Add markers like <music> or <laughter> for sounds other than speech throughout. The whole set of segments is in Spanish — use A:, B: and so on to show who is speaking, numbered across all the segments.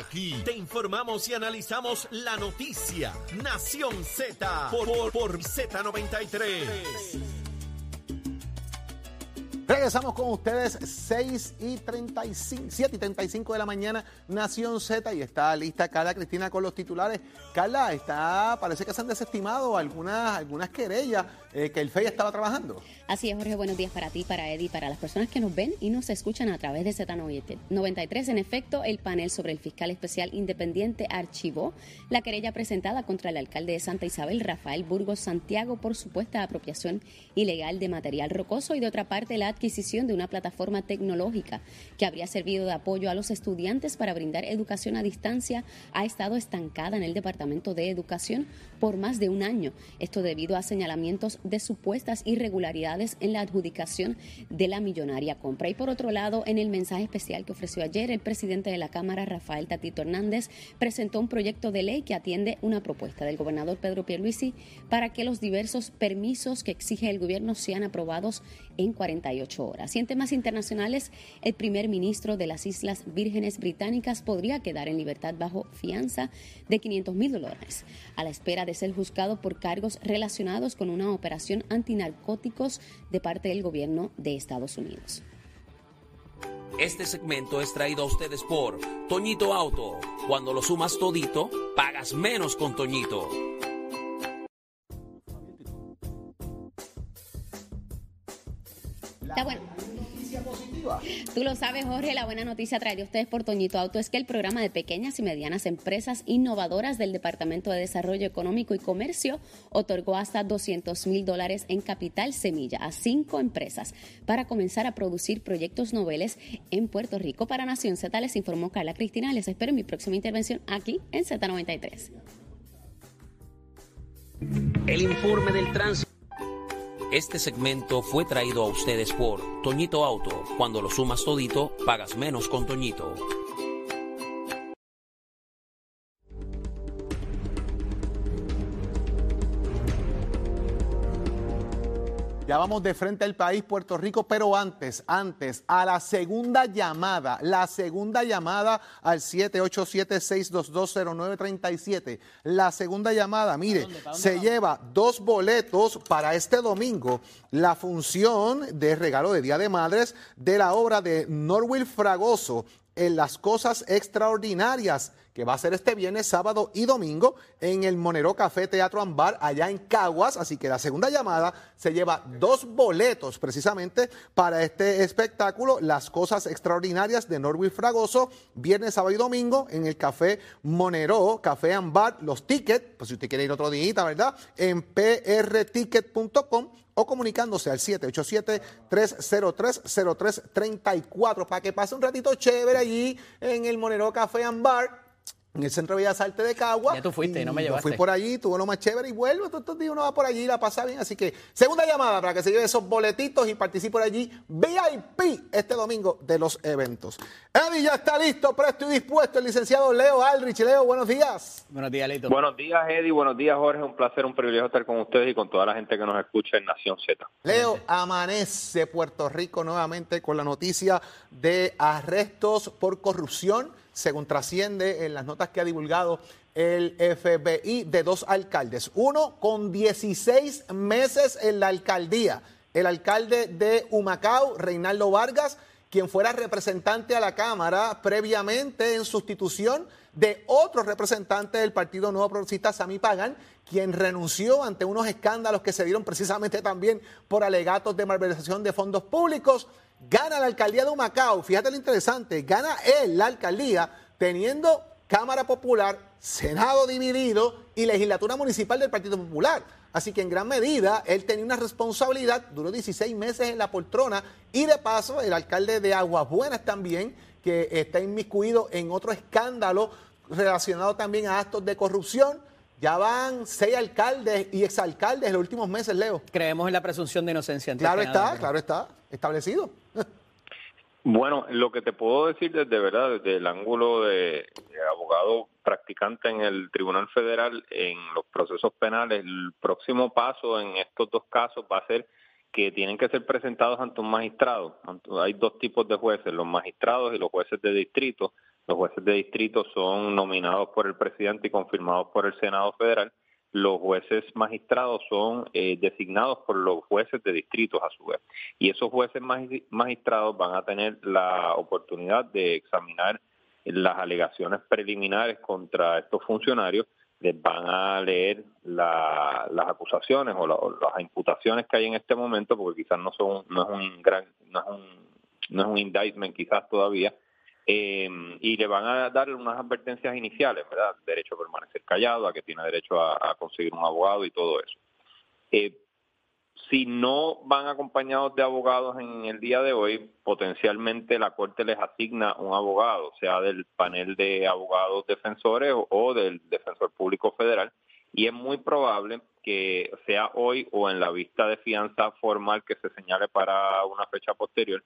A: Aquí te informamos y analizamos la noticia. Nación Z por, por, por Z93.
B: Regresamos con ustedes 6 y 35, 7 y 35 de la mañana, Nación Z, y está lista Carla Cristina con los titulares. Carla, está, parece que se han desestimado algunas, algunas querellas eh, que el FEI estaba trabajando.
C: Así es, Jorge, buenos días para ti, para Eddie, para las personas que nos ven y nos escuchan a través de Z93. En efecto, el panel sobre el fiscal especial independiente archivó la querella presentada contra el alcalde de Santa Isabel, Rafael Burgos Santiago, por supuesta apropiación ilegal de material rocoso y de otra parte la adquisición de una plataforma tecnológica que habría servido de apoyo a los estudiantes para brindar educación a distancia ha estado estancada en el Departamento de Educación por más de un año. Esto debido a señalamientos de supuestas irregularidades en la adjudicación de la millonaria compra. Y por otro lado, en el mensaje especial que ofreció ayer, el presidente de la Cámara, Rafael Tatito Hernández, presentó un proyecto de ley que atiende una propuesta del gobernador Pedro Pierluisi para que los diversos permisos que exige el gobierno sean aprobados en 48 horas. Y en temas internacionales, el primer ministro de las Islas Vírgenes Británicas podría quedar en libertad bajo fianza de 500 mil dólares, a la espera de ser juzgado por cargos relacionados con una operación antinarcóticos de parte del gobierno de Estados Unidos.
D: Este segmento es traído a ustedes por Toñito Auto. Cuando lo sumas todito, pagas menos con Toñito.
C: Tú lo sabes, Jorge, la buena noticia trae a ustedes por Toñito Auto es que el programa de pequeñas y medianas empresas innovadoras del Departamento de Desarrollo Económico y Comercio otorgó hasta 200 mil dólares en capital semilla a cinco empresas para comenzar a producir proyectos noveles en Puerto Rico. Para Nación Z les informó Carla Cristina. Les espero en mi próxima intervención aquí en Z93.
D: El informe del tránsito. Este segmento fue traído a ustedes por Toñito Auto. Cuando lo sumas todito, pagas menos con Toñito.
B: Ya vamos de frente al país, Puerto Rico, pero antes, antes, a la segunda llamada, la segunda llamada al 787-6220937. La segunda llamada, mire, se lleva dos boletos para este domingo, la función de regalo de Día de Madres de la obra de Norwil Fragoso en las cosas extraordinarias que va a ser este viernes, sábado y domingo en el Monero Café Teatro Ambar, allá en Caguas. Así que la segunda llamada se lleva dos boletos precisamente para este espectáculo, Las Cosas Extraordinarias de Norwil Fragoso, viernes, sábado y domingo en el Café Monero, Café Ambar. Los tickets, pues si usted quiere ir otro día, ¿verdad? En prticket.com o comunicándose al 787-303-0334 para que pase un ratito chévere allí en el Monero Café Ambar en el Centro de Bellas Artes de Cagua.
E: Ya tú fuiste, no me llevaste.
B: Fui por allí, tuvo lo más chévere y vuelvo. Todos estos días uno va por allí y la pasa bien. Así que, segunda llamada para que se lleve esos boletitos y participe por allí VIP este domingo de los eventos. Eddie ya está listo, presto y dispuesto el licenciado Leo Aldrich. Leo, buenos días.
E: Buenos días, Leito.
F: Buenos días, Eddie. Buenos días, Jorge. Un placer, un privilegio estar con ustedes y con toda la gente que nos escucha en Nación Z.
B: Leo, amanece Puerto Rico nuevamente con la noticia de arrestos por corrupción según trasciende en las notas que ha divulgado el FBI, de dos alcaldes. Uno con 16 meses en la alcaldía, el alcalde de Humacao, Reinaldo Vargas, quien fuera representante a la Cámara previamente en sustitución de otro representante del Partido Nuevo Progresista, Sami Pagan, quien renunció ante unos escándalos que se dieron precisamente también por alegatos de malversación de fondos públicos gana la alcaldía de Humacao, fíjate lo interesante, gana él la alcaldía teniendo Cámara Popular, Senado dividido y legislatura municipal del Partido Popular. Así que en gran medida él tenía una responsabilidad, duró 16 meses en la poltrona y de paso el alcalde de Aguas Buenas también, que está inmiscuido en otro escándalo relacionado también a actos de corrupción. Ya van seis alcaldes y exalcaldes en los últimos meses, Leo.
E: Creemos en la presunción de inocencia.
B: Claro está, claro está, establecido.
F: Bueno, lo que te puedo decir desde verdad, desde el ángulo de, abogado practicante en el Tribunal Federal en los procesos penales, el próximo paso en estos dos casos va a ser que tienen que ser presentados ante un magistrado. Hay dos tipos de jueces, los magistrados y los jueces de distrito. Los jueces de distrito son nominados por el presidente y confirmados por el Senado Federal. Los jueces magistrados son eh, designados por los jueces de distritos a su vez. Y esos jueces magistrados van a tener la oportunidad de examinar las alegaciones preliminares contra estos funcionarios les van a leer las acusaciones o, las imputaciones que hay en este momento, porque quizás no son no es un gran no es un, no es un indictment quizás todavía, eh, y le van a dar unas advertencias iniciales, ¿verdad? Derecho a permanecer callado, a que tiene derecho a, conseguir un abogado y todo eso. Eh, si no van acompañados de abogados en el día de hoy, potencialmente la Corte les asigna un abogado, sea del panel de abogados defensores o, del defensor público federal, y es muy probable que sea hoy o en la vista de fianza formal que se señale para una fecha posterior,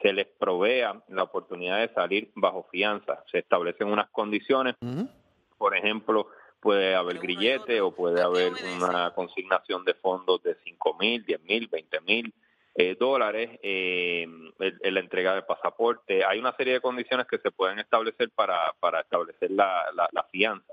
F: se les provea la oportunidad de salir bajo fianza. Se establecen unas condiciones, por ejemplo, puede haber grillete o puede haber una consignación de fondos de 5 mil, 10 mil, 20 mil eh, dólares eh, en, la entrega de pasaporte. Hay una serie de condiciones que se pueden establecer para, para establecer la, la, fianza.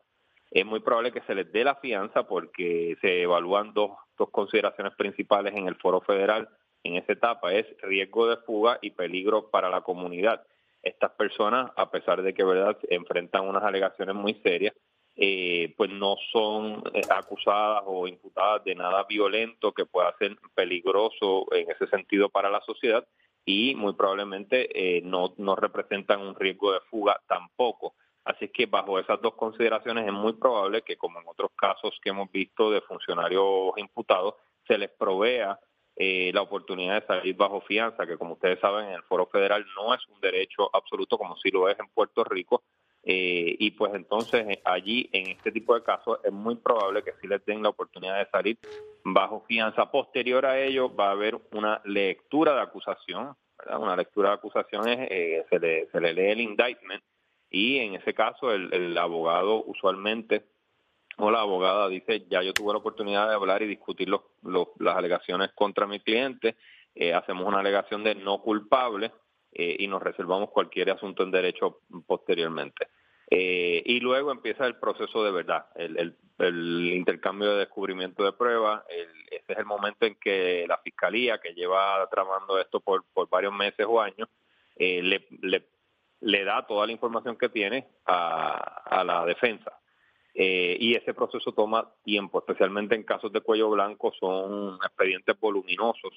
F: Es muy probable que se les dé la fianza porque se evalúan dos, dos consideraciones principales en el foro federal en esa etapa, es riesgo de fuga y peligro para la comunidad. Estas personas, a pesar de que verdad enfrentan unas alegaciones muy serias, eh, pues no son eh, acusadas o imputadas de nada violento que pueda ser peligroso en ese sentido para la sociedad y muy probablemente eh, no, no representan un riesgo de fuga tampoco. Así que bajo esas dos consideraciones es muy probable que, como en otros casos que hemos visto de funcionarios imputados, se les provea la oportunidad de salir bajo fianza, que como ustedes saben en el Foro Federal no es un derecho absoluto como si lo es en Puerto Rico, eh, y pues entonces eh, allí, en este tipo de casos, es muy probable que sí les den la oportunidad de salir bajo fianza. Posterior a ello, va a haber una lectura de acusación, ¿verdad? Una lectura de acusación es, eh, se, le, se le lee el indictment y en ese caso el, abogado usualmente o la abogada dice, ya yo tuve la oportunidad de hablar y discutir los, las alegaciones contra mi cliente, hacemos una alegación de no culpable, eh, y nos reservamos cualquier asunto en derecho posteriormente. Eh, y luego empieza el proceso de verdad, el, intercambio de descubrimiento de pruebas. ese es el momento en que la fiscalía, que lleva tramando esto por, varios meses o años, eh, le, le, da toda la información que tiene a, a la defensa. Y ese proceso toma tiempo, especialmente en casos de cuello blanco, son expedientes voluminosos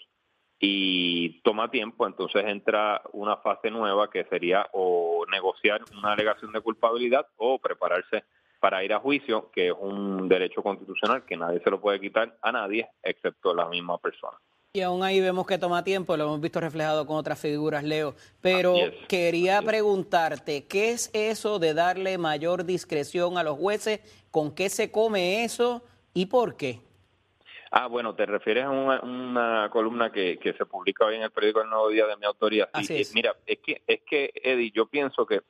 F: y toma tiempo, entonces entra una fase nueva que sería o negociar una alegación de culpabilidad o prepararse para ir a juicio, que es un derecho constitucional que nadie se lo puede quitar a nadie excepto la misma persona.
E: Y aún ahí vemos que toma tiempo, lo hemos visto reflejado con otras figuras, Leo. Pero quería preguntarte, ¿qué es eso de darle mayor discreción a los jueces? ¿Con qué se come eso y por qué?
F: Ah, bueno, te refieres a una, columna que, que, se publica hoy en el periódico El Nuevo Día de mi autoría.
E: Así
F: es. Mira, es que, es que, Eddie, yo pienso que,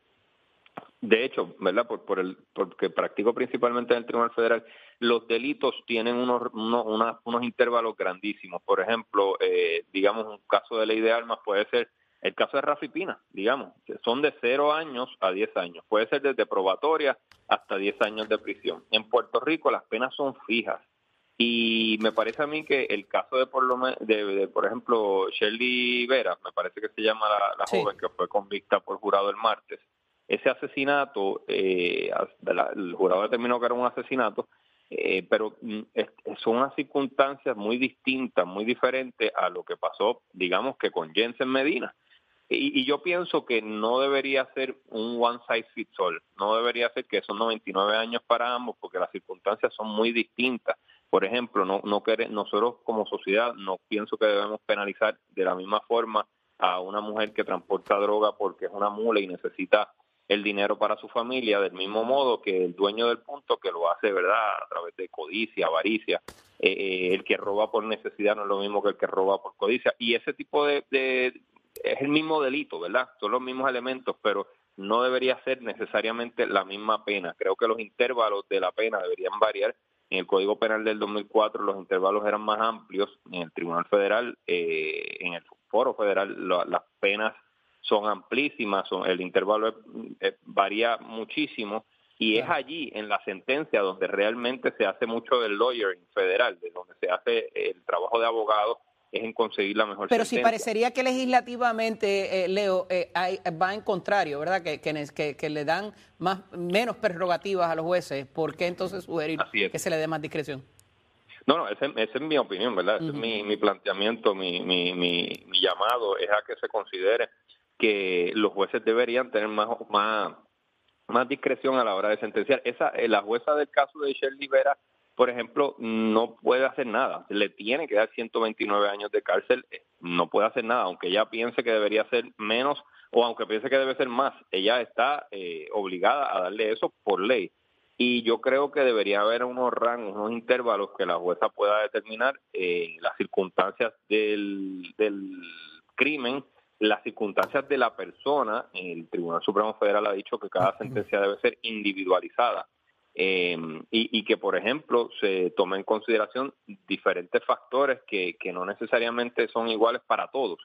F: de hecho, ¿verdad? Por, por el, porque practico principalmente en el Tribunal Federal, los delitos tienen unos, unos, unos intervalos grandísimos. Por ejemplo, eh, digamos, un caso de ley de armas puede ser el caso de Rafi Pina, digamos, son de 0 años a 10 años. Puede ser desde probatoria hasta 10 años de prisión. En Puerto Rico las penas son fijas. Y me parece a mí que el caso de por, lo de, por ejemplo, Shirley Vera, me parece que se llama la, joven que fue convicta por jurado el martes, ese asesinato, eh, el jurado determinó que era un asesinato, eh, pero mm, son unas circunstancias muy distintas, muy diferentes a lo que pasó, digamos que con Jensen Medina. Y, y, yo pienso que no debería ser un one size fits all, no debería ser que son 99 años para ambos, porque las circunstancias son muy distintas. Por ejemplo, no, no nosotros como sociedad no pienso que debemos penalizar de la misma forma a una mujer que transporta droga porque es una mula y necesita el dinero para su familia, del mismo modo que el dueño del punto que lo hace, ¿verdad?, a través de codicia, avaricia. Eh, eh, el que roba por necesidad no es lo mismo que el que roba por codicia. Y ese tipo de, de, es el mismo delito, ¿verdad? Son los mismos elementos, pero no debería ser necesariamente la misma pena. Creo que los intervalos de la pena deberían variar en el Código Penal del 2004 los intervalos eran más amplios. En el Tribunal Federal, eh, en el Foro Federal, las penas son amplísimas, son, el intervalo varía muchísimo y es allí en la sentencia donde realmente se hace mucho del lawyering federal, de donde se hace el trabajo de abogado es en conseguir la mejor
E: Pero si parecería que legislativamente, eh, Leo, eh, va en contrario, ¿verdad? Que, que, que, le dan más menos prerrogativas a los jueces, ¿por qué entonces sugerir que se le dé más discreción?
F: No, no, esa, es mi opinión, ¿verdad? Ese es mi, mi planteamiento, mi, mi, mi, llamado es a que se considere que los jueces deberían tener más, más, más discreción a la hora de sentenciar. Esa, eh, la jueza del caso de Shirley Vera por ejemplo, no puede hacer nada. Le tiene que dar 129 años de cárcel, eh, no puede hacer nada, aunque ella piense que debería ser menos o aunque piense que debe ser más, ella está eh, obligada a darle eso por ley. Y yo creo que debería haber unos rangos, unos intervalos que la jueza pueda determinar en las circunstancias del, del crimen, las circunstancias de la persona. El Tribunal Supremo Federal ha dicho que cada sentencia debe ser individualizada eh, y, que, por ejemplo, se tomen en consideración diferentes factores que, que no necesariamente son iguales para todos.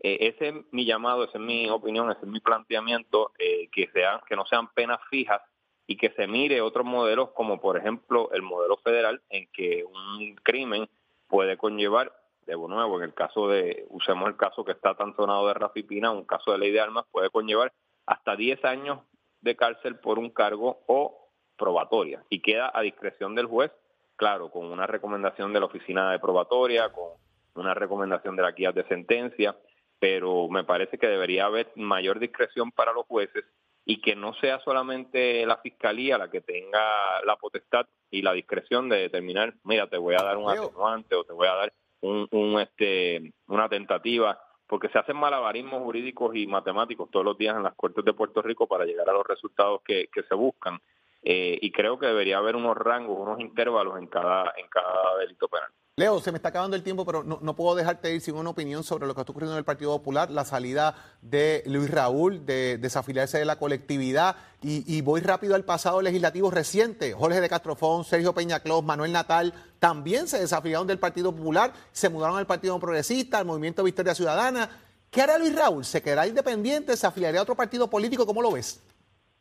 F: Eh, ese es mi llamado, esa es mi opinión, ese es mi planteamiento, eh, que, sean, que no sean penas fijas y que se mire otros modelos como, por ejemplo, el modelo federal en que un crimen puede conllevar, de nuevo, en el caso de, usemos el caso que está tan sonado de Rafi Pina, un caso de ley de armas, puede conllevar hasta 10 años de cárcel por un cargo o probatoria y queda a discreción del juez, claro, con una recomendación de la oficina de probatoria, con una recomendación de la guía de sentencia, pero me parece que debería haber mayor discreción para los jueces y que no sea solamente la fiscalía la que tenga la potestad y la discreción de determinar, mira, te voy a dar un atenuante o te voy a dar un, un, este, una tentativa, porque se hacen malabarismos jurídicos y matemáticos todos los días en las cortes de Puerto Rico para llegar a los resultados que, que se buscan. Eh, y creo que debería haber unos rangos, unos intervalos en cada, en cada delito penal.
B: Leo, se me está acabando el tiempo, pero no, puedo dejarte ir sin una opinión sobre lo que está ocurriendo en el Partido Popular, la salida de Luis Raúl, de desafiliarse de la colectividad, y, voy rápido al pasado legislativo reciente. Jorge de Castrofón, Sergio Peñaclós, Manuel Natal, también se desafiliaron del Partido Popular, se mudaron al Partido Progresista, al Movimiento Victoria Ciudadana. ¿Qué hará Luis Raúl? ¿Se quedará independiente? ¿Se afiliaría a otro partido político? ¿Cómo lo ves?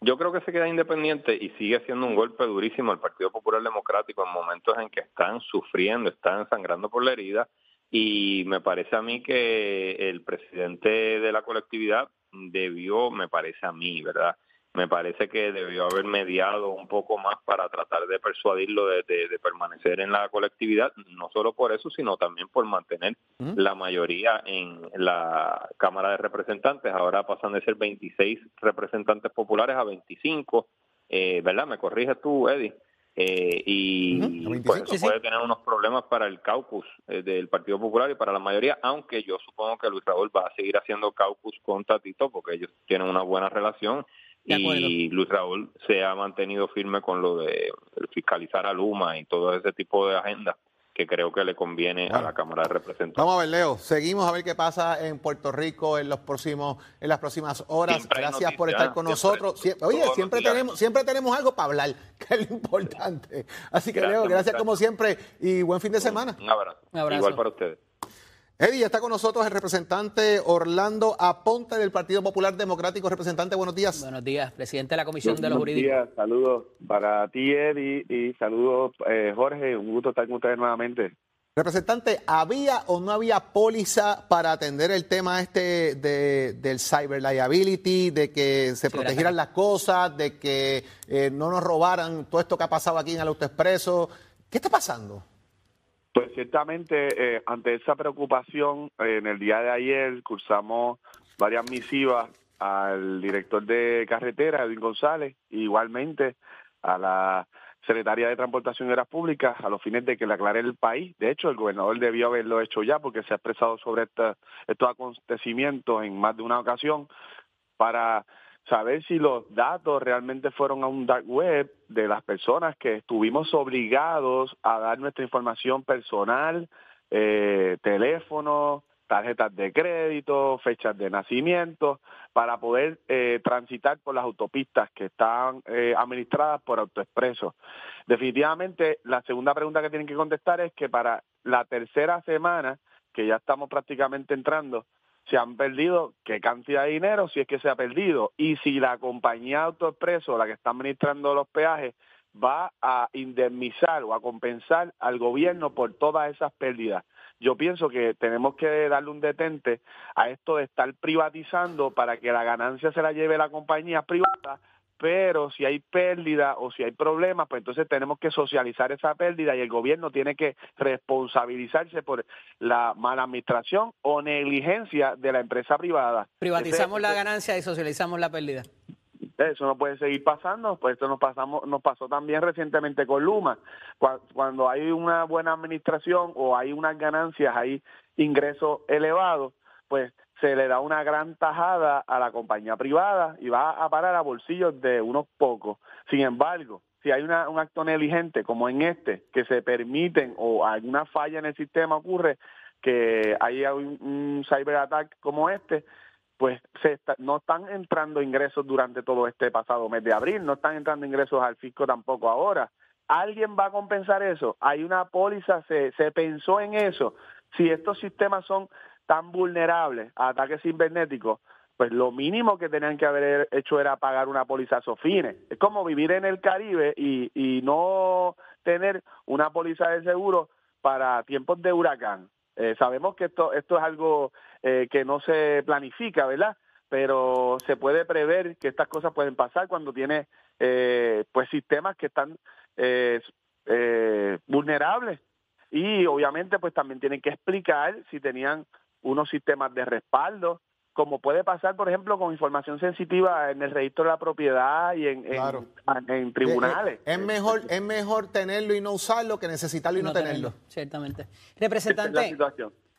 F: Yo creo que se queda independiente y sigue siendo un golpe durísimo al Partido Popular Democrático en momentos en que están sufriendo, están sangrando por la herida y me parece a mí que el presidente de la colectividad debió, me parece a mí, ¿verdad? Me parece que debió haber mediado un poco más para tratar de persuadirlo de, permanecer en la colectividad, no solo por eso, sino también por mantener la mayoría en la Cámara de Representantes. Ahora pasan de ser 26 representantes populares a 25, eh, ¿verdad? Me corriges tú, Eddie. Eh, y pues eso puede tener unos problemas para el caucus eh, del Partido Popular y para la mayoría, aunque yo supongo que Luis Raúl va a seguir haciendo caucus con Tatito porque ellos tienen una buena relación y Luis Raúl se ha mantenido firme con lo de fiscalizar a Luma y todo ese tipo de agenda que creo que le conviene a la Cámara de Representantes.
B: Vamos a ver, Leo, seguimos a ver qué pasa en Puerto Rico en los próximos en las próximas horas. Gracias por estar con nosotros. oye, siempre tenemos siempre tenemos algo para hablar, <laughs> que es lo importante. Así que Leo, gracias como siempre y buen fin de semana.
F: Un abrazo. Un abrazo. Igual para ustedes.
B: Eddie, está con nosotros el representante Orlando Aponte del Partido Popular Democrático. Representante, buenos días.
E: Buenos días, presidente de la Comisión de los Jurídicos.
G: Buenos días, saludos para ti, Eddie, y saludos, eh, Jorge. Un gusto estar con ustedes nuevamente.
B: Representante, ¿había o no había póliza para atender el tema este de, del cyber liability, de que se protegieran las cosas, de que eh, no nos robaran todo esto que ha pasado aquí en el AutoExpreso? ¿Qué está pasando?
G: Pues ciertamente, eh, ante esa preocupación, eh, en el día de ayer cursamos varias misivas al director de carretera, Edwin González, igualmente a la secretaria de Transportación y Obras Públicas, a los fines de que le aclare el país. De hecho, el gobernador debió haberlo hecho ya porque se ha expresado sobre estos acontecimientos en más de una ocasión para saber si los datos realmente fueron a un dark web de las personas que estuvimos obligados a dar nuestra información personal, eh, teléfono, tarjetas de crédito, fechas de nacimiento, para poder eh, transitar por las autopistas que están eh, administradas por AutoExpreso. Definitivamente, la segunda pregunta que tienen que contestar es que para la tercera semana, que ya estamos prácticamente entrando, se han perdido, qué cantidad de dinero, si es que se ha perdido, y si la compañía AutoExpreso, la que está administrando los peajes, va a indemnizar o a compensar al gobierno por todas esas pérdidas. Yo pienso que tenemos que darle un detente a esto de estar privatizando para que la ganancia se la lleve la compañía privada pero si hay pérdida o si hay problemas, pues entonces tenemos que socializar esa pérdida y el gobierno tiene que responsabilizarse por la mala administración o negligencia de la empresa privada.
E: Privatizamos la ganancia y socializamos la pérdida.
G: Eso no puede seguir pasando, pues esto nos pasamos, nos pasó también recientemente con Luma. Cuando hay una buena administración o hay unas ganancias, hay ingresos elevados, pues se le da una gran tajada a la compañía privada y va a parar a bolsillos de unos pocos. Sin embargo, si hay un acto negligente como en este, que se permiten o alguna falla en el sistema ocurre, que hay un, un como este, pues se no están entrando ingresos durante todo este pasado mes de abril, no están entrando ingresos al fisco tampoco ahora. ¿Alguien va a compensar eso? Hay una póliza, se, se pensó en eso. Si estos sistemas son tan vulnerables a ataques cibernéticos, pues lo mínimo que tenían que haber hecho era pagar una póliza SOFINE. Es como vivir en el Caribe y, y no tener una póliza de seguro para tiempos de huracán. Eh, sabemos que esto, esto es algo eh, que no se planifica, ¿verdad? Pero se puede prever que estas cosas pueden pasar cuando tiene eh, pues sistemas que están vulnerables y obviamente pues también tienen que explicar si tenían unos sistemas de respaldo, como puede pasar, por ejemplo, con información sensitiva en el registro de la propiedad y en, en, tribunales.
B: Es, mejor es mejor tenerlo y no usarlo que necesitarlo y no, tenerlo.
E: Ciertamente. Representante,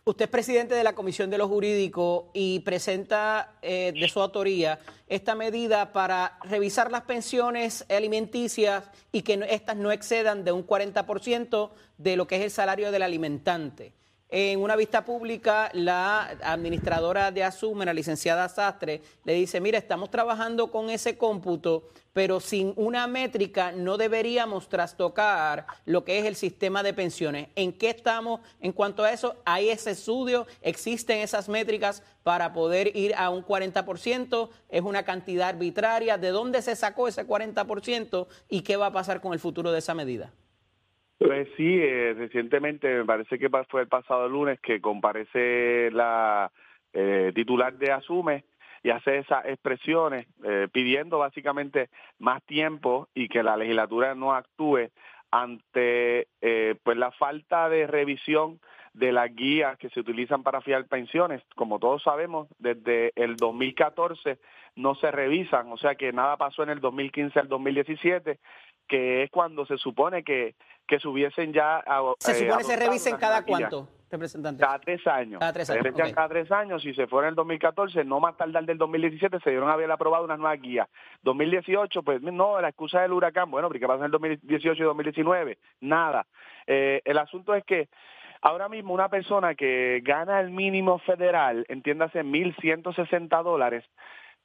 E: usted es presidente de la Comisión de los Jurídicos y presenta eh, de su autoría esta medida para revisar las pensiones alimenticias y que estas no excedan de un 40% de lo que es el salario del alimentante. En una vista pública, la administradora de Asume, la licenciada Sastre, le dice, mira, estamos trabajando con ese cómputo, pero sin una métrica no deberíamos trastocar lo que es el sistema de pensiones. ¿En qué estamos en cuanto a eso? ¿Hay ese estudio? ¿Existen esas métricas para poder ir a un 40%? ¿Es una cantidad arbitraria? ¿De dónde se sacó ese 40%? ¿Y qué va a pasar con el futuro de esa medida?
G: Pues sí, eh, recientemente, me parece que fue el pasado lunes que comparece la eh, titular de Asume y hace esas expresiones eh, pidiendo básicamente más tiempo y que la legislatura no actúe ante pues la falta de revisión de las guías que se utilizan para fiar pensiones. Como todos sabemos, desde el 2014 no se revisan, o sea que nada pasó en el 2015 al 2017, que es cuando se supone que que se hubiesen ya...
E: ¿Se supone se revisen cada cuánto, representante?
G: Cada tres años.
E: Cada tres años.
G: Se cada tres años. Si se fuera en el 2014, no más tardar del 2017, se dieron a haber aprobado una nueva guía. 2018, pues no, la excusa del huracán. Bueno, ¿qué pasa en el 2018 y 2019? Nada. Eh, el asunto es que Ahora mismo una persona que gana el mínimo federal, entiéndase 1.160 dólares,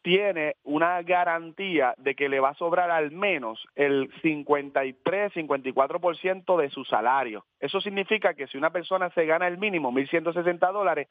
G: tiene una garantía de que le va a sobrar al menos el 53, 54% de su salario. Eso significa que si una persona se gana el mínimo, 1.160 dólares,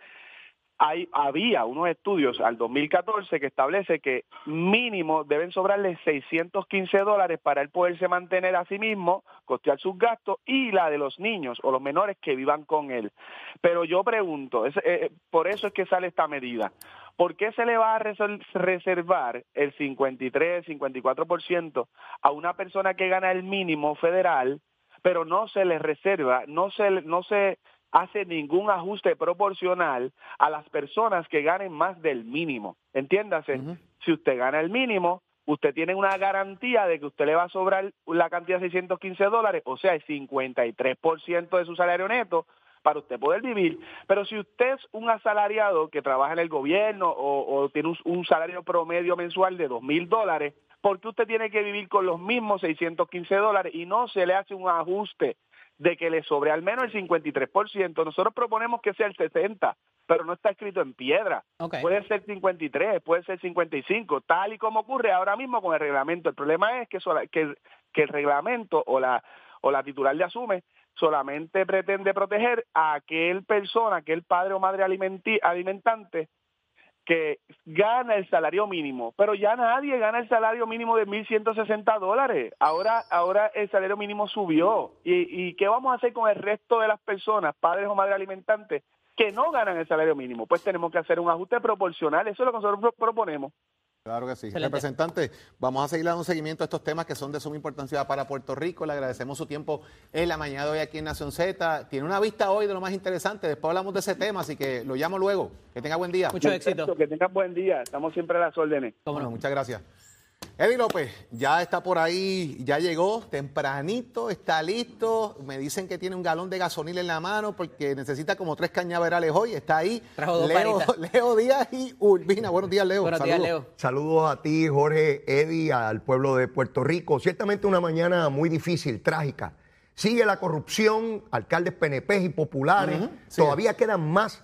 G: hay, había unos estudios al 2014 que establece que mínimo deben sobrarle 615 dólares para él poderse mantener a sí mismo, costear sus gastos y la de los niños o los menores que vivan con él. Pero yo pregunto, eh, por eso es que sale esta medida. ¿Por qué se le va a reservar el 53, 54% a una persona que gana el mínimo federal, pero no se le reserva, no se, no se hace ningún ajuste proporcional a las personas que ganen más del mínimo? Entiéndase, si usted gana el mínimo, usted tiene una garantía de que usted le va a sobrar la cantidad de 615 dólares, o sea, el 53% de su salario neto, para usted poder vivir. Pero si usted es un asalariado que trabaja en el gobierno o, tiene un, salario promedio mensual de dos mil dólares, ¿por qué usted tiene que vivir con los mismos 615 dólares y no se le hace un ajuste de que le sobre al menos el 53%? Nosotros proponemos que sea el 60%, pero no está escrito en piedra. Puede ser 53, puede ser 55, tal y como ocurre ahora mismo con el reglamento. El problema es que, que, que el reglamento o la, o la titular le asume solamente pretende proteger a aquel persona, aquel padre o madre alimentante que gana el salario mínimo, pero ya nadie gana el salario mínimo de 1.160 dólares. Ahora, ahora el salario mínimo subió. ¿Y, ¿Y qué vamos a hacer con el resto de las personas, padres o madres alimentantes, que no ganan el salario mínimo? Pues tenemos que hacer un ajuste proporcional. Eso es lo que nosotros proponemos.
B: Claro que sí. Representante, vamos a seguir dando seguimiento a estos temas que son de suma importancia para Puerto Rico. Le agradecemos su tiempo en la mañana de hoy aquí en Nación Z. Tiene una vista hoy de lo más interesante. Después hablamos de ese tema, así que lo llamo luego. Que tenga buen día.
E: Mucho éxito.
G: Que tenga buen día. Estamos siempre a las órdenes.
B: Bueno, muchas gracias. Eddie López, ya está por ahí, ya llegó tempranito, está listo. Me dicen que tiene un galón de gasolina en la mano porque necesita como tres cañaverales hoy. Está ahí.
E: Trajo
B: Leo, <laughs> Leo, Díaz y Urbina. Buenos días, Leo.
E: Buenos días, Leo.
H: Saludos a ti, Jorge, Eddie, al pueblo de Puerto Rico. Ciertamente una mañana muy difícil, trágica. Sigue la corrupción, alcaldes PNP y populares. Todavía quedan más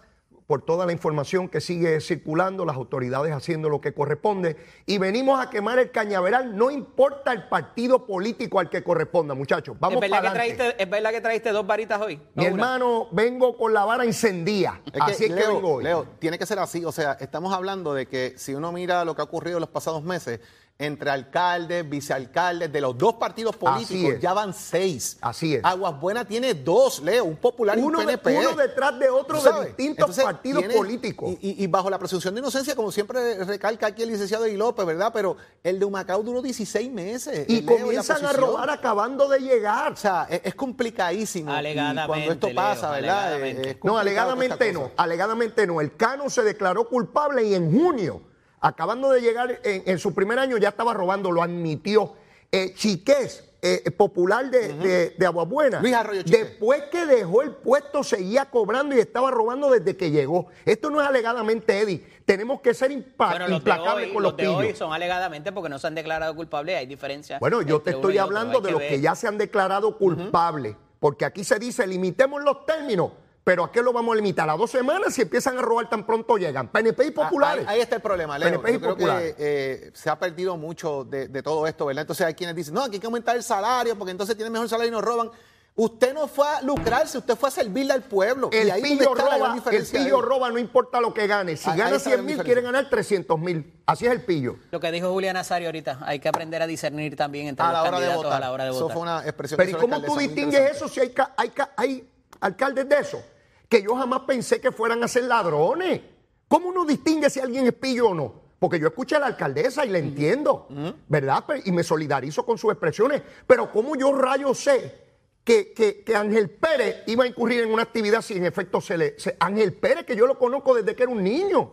H: por toda la información que sigue circulando, las autoridades haciendo lo que corresponde. Y venimos a quemar el cañaveral, no importa el partido político al que corresponda, muchachos. Vamos
E: ¿Es verdad, que traíste, ¿Es verdad que traíste dos varitas hoy?
H: Mi hermano, vengo con la vara encendida. así es que vengo hoy.
B: Leo, tiene que ser así. O sea, estamos hablando de que si uno mira lo que ha ocurrido en los pasados meses, entre alcaldes, vicealcaldes de los dos partidos políticos, ya van seis.
H: Así es.
B: Aguas Buenas tiene dos, Leo, un popular y un PNP.
H: uno detrás de otro de distintos partidos políticos.
B: Y, bajo la presunción de inocencia, como siempre recalca aquí el licenciado Di López, ¿verdad? Pero el de Humacao duró 16 meses.
H: Y comienzan a robar acabando de llegar.
B: O sea, es, complicadísimo.
E: Alegadamente.
B: cuando esto pasa, ¿verdad?
H: no, alegadamente no. Alegadamente no. El Cano se declaró culpable y en junio acabando de llegar en, su primer año ya estaba robando, lo admitió. Eh, Chiqués, eh, popular de, de, Aguabuena.
B: Luis Arroyo
H: Después que dejó el puesto, seguía cobrando y estaba robando desde que llegó. Esto no es alegadamente, Eddie. Tenemos que ser implacables con los, los de hoy
E: son alegadamente porque no se han declarado culpables. Hay diferencia.
H: Bueno, yo te estoy hablando de los que ya se han declarado culpables. Porque aquí se dice, limitemos los términos. Pero ¿a qué lo vamos a limitar? ¿A dos semanas si empiezan a robar tan pronto llegan? PNP y ah, populares.
B: Ahí, está el problema, Leo. PNP y creo que eh, se ha perdido mucho de, todo esto, ¿verdad? Entonces hay quienes dicen, no, aquí hay que aumentar el salario porque entonces tienen mejor salario y nos roban. Usted no fue a lucrarse, usted fue a servirle al pueblo.
H: El pillo roba, el pillo roba, no importa lo que gane. Si gana 100 mil, quieren ganar 300 mil. Así es el pillo.
E: Lo que dijo Julián Nazario ahorita, hay que aprender a discernir también entre los candidatos a la hora de votar.
B: Eso fue una expresión
H: Pero ¿y cómo tú distingues eso si hay, hay, hay alcaldes de eso? Que yo jamás pensé que fueran a ser ladrones. ¿Cómo uno distingue si alguien es pillo o no? Porque yo escuché a la alcaldesa y le entiendo, ¿verdad? Y me solidarizo con sus expresiones. Pero ¿cómo yo rayo sé que, que, Ángel Pérez iba a incurrir en una actividad si en efecto se le... Ángel Pérez, que yo lo conozco desde que era un niño,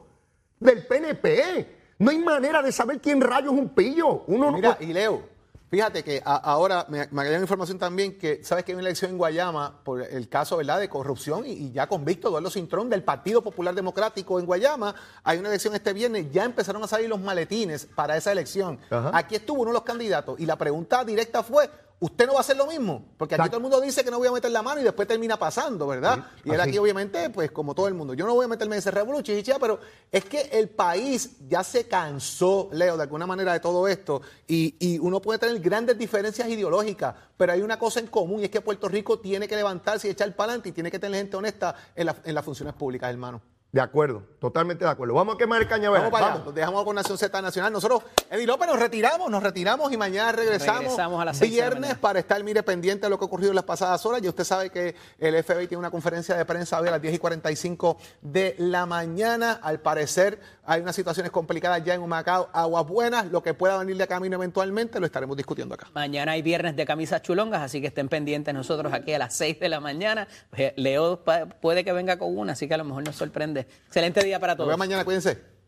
H: del PNP. No hay manera de saber quién rayo es un pillo. Uno
B: Mira, y Leo, Fíjate que ahora me, me información también que, ¿sabes que hay una elección en Guayama por el caso, ¿verdad?, de corrupción y, ya convicto Eduardo Cintrón del Partido Popular Democrático en Guayama. Hay una elección este viernes, ya empezaron a salir los maletines para esa elección. Aquí estuvo uno de los candidatos y la pregunta directa fue, usted no va a hacer lo mismo, porque aquí todo el mundo dice que no voy a meter la mano y después termina pasando, ¿verdad? y él aquí obviamente, pues como todo el mundo, yo no voy a meterme en ese revolución, pero es que el país ya se cansó, Leo, de alguna manera de todo esto, y, uno puede tener grandes diferencias ideológicas, pero hay una cosa en común, y es que Puerto Rico tiene que levantarse y echar para adelante y tiene que tener gente honesta en, en las funciones públicas, hermano.
H: De acuerdo, totalmente de acuerdo. Vamos a quemar el cañaveral.
B: Vamos para allá, dejamos con Nación Z Nacional. Nosotros, Eddie López, nos retiramos, nos retiramos y mañana regresamos, regresamos a las viernes para estar, mire, pendiente de lo que ha ocurrido en las pasadas horas. Y usted sabe que el FBI tiene una conferencia de prensa hoy a las 10 y 45 de la mañana. Al parecer hay unas situaciones complicadas ya en Humacao, aguas buenas, lo que pueda venir de camino eventualmente lo estaremos discutiendo acá.
E: Mañana hay viernes de camisas chulongas, así que estén pendientes nosotros aquí a las 6 de la mañana. Leo puede que venga con una, así que a lo mejor nos sorprende Excelente día para todos.
B: Vemos mañana, cuídense.